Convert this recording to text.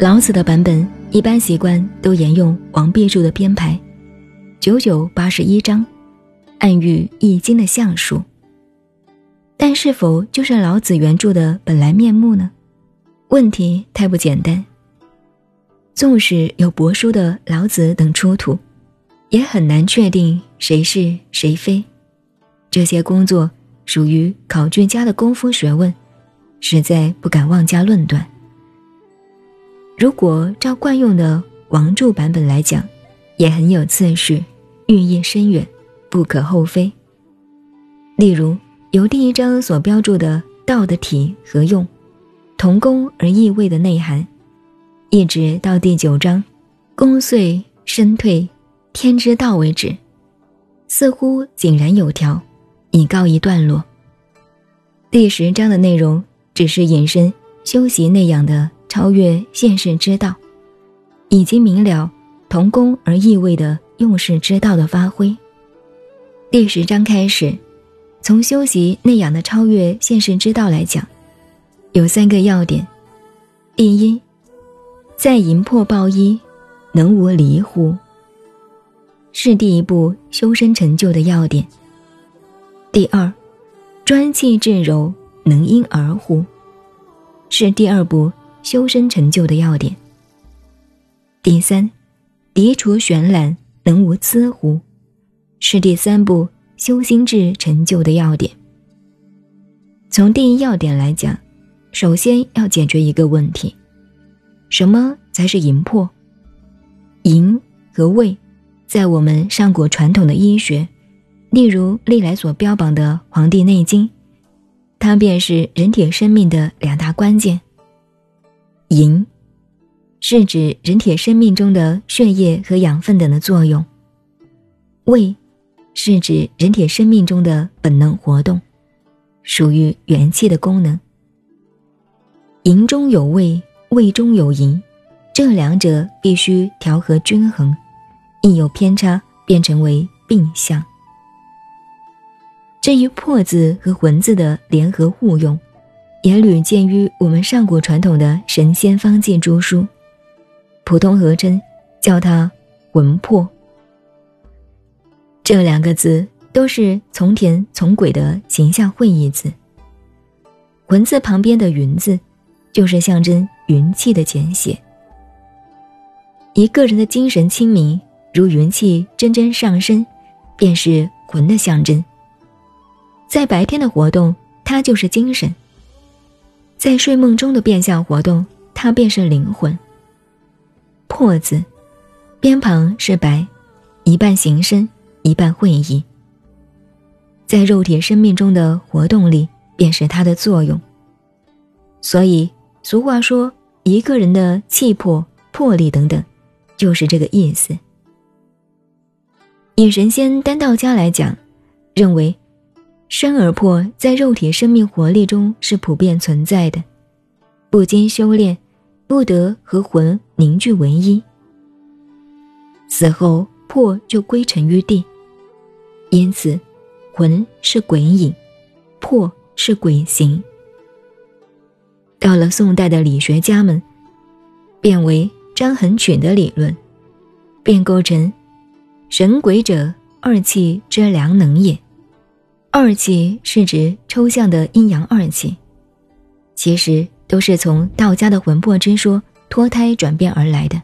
老子的版本一般习惯都沿用王弼注的编排，九九八十一章，暗喻《易经》的象数。但是否就是老子原著的本来面目呢？问题太不简单。纵使有帛书的老子等出土，也很难确定谁是谁非。这些工作属于考据家的功夫学问，实在不敢妄加论断。如果照惯用的王注版本来讲，也很有次序，寓意深远，不可厚非。例如，由第一章所标注的道的体和用，同工而异位的内涵，一直到第九章功遂身退天之道为止，似乎井然有条，已告一段落。第十章的内容只是引申修习内养的。超越现世之道，已经明了同工而异位的用事之道的发挥。第十章开始，从修习内养的超越现世之道来讲，有三个要点：第一，在淫破暴衣，能无离乎？是第一步修身成就的要点。第二，专气致柔，能因而乎？是第二步。修身成就的要点。第三，涤除玄览，能无疵乎？是第三步修心智成就的要点。从第一要点来讲，首先要解决一个问题：什么才是淫魄？淫和胃，在我们上古传统的医学，例如历来所标榜的《黄帝内经》，它便是人体生命的两大关键。营，是指人体生命中的血液和养分等的作用。胃，是指人体生命中的本能活动，属于元气的功能。营中有胃，胃中有营，这两者必须调和均衡，一有偏差便成为病象。至于破字和魂字的联合互用。也屡见于我们上古传统的神仙方剂诸书，普通合称叫它“魂魄”。这两个字都是从田从鬼的形象会意字。魂字旁边的“云”字，就是象征云气的简写。一个人的精神清明，如云气蒸蒸上升，便是魂的象征。在白天的活动，它就是精神。在睡梦中的变相活动，它便是灵魂。魄字，边旁是白，一半形身，一半会意。在肉体生命中的活动力，便是它的作用。所以俗话说，一个人的气魄、魄力等等，就是这个意思。以神仙丹道家来讲，认为。生而魄在肉体生命活力中是普遍存在的，不经修炼，不得和魂凝聚为一。死后魄就归尘于地，因此魂是鬼影，魄是鬼形。到了宋代的理学家们，变为张衡群的理论，便构成神鬼者二气之良能也。二气是指抽象的阴阳二气，其实都是从道家的魂魄之说脱胎转变而来的。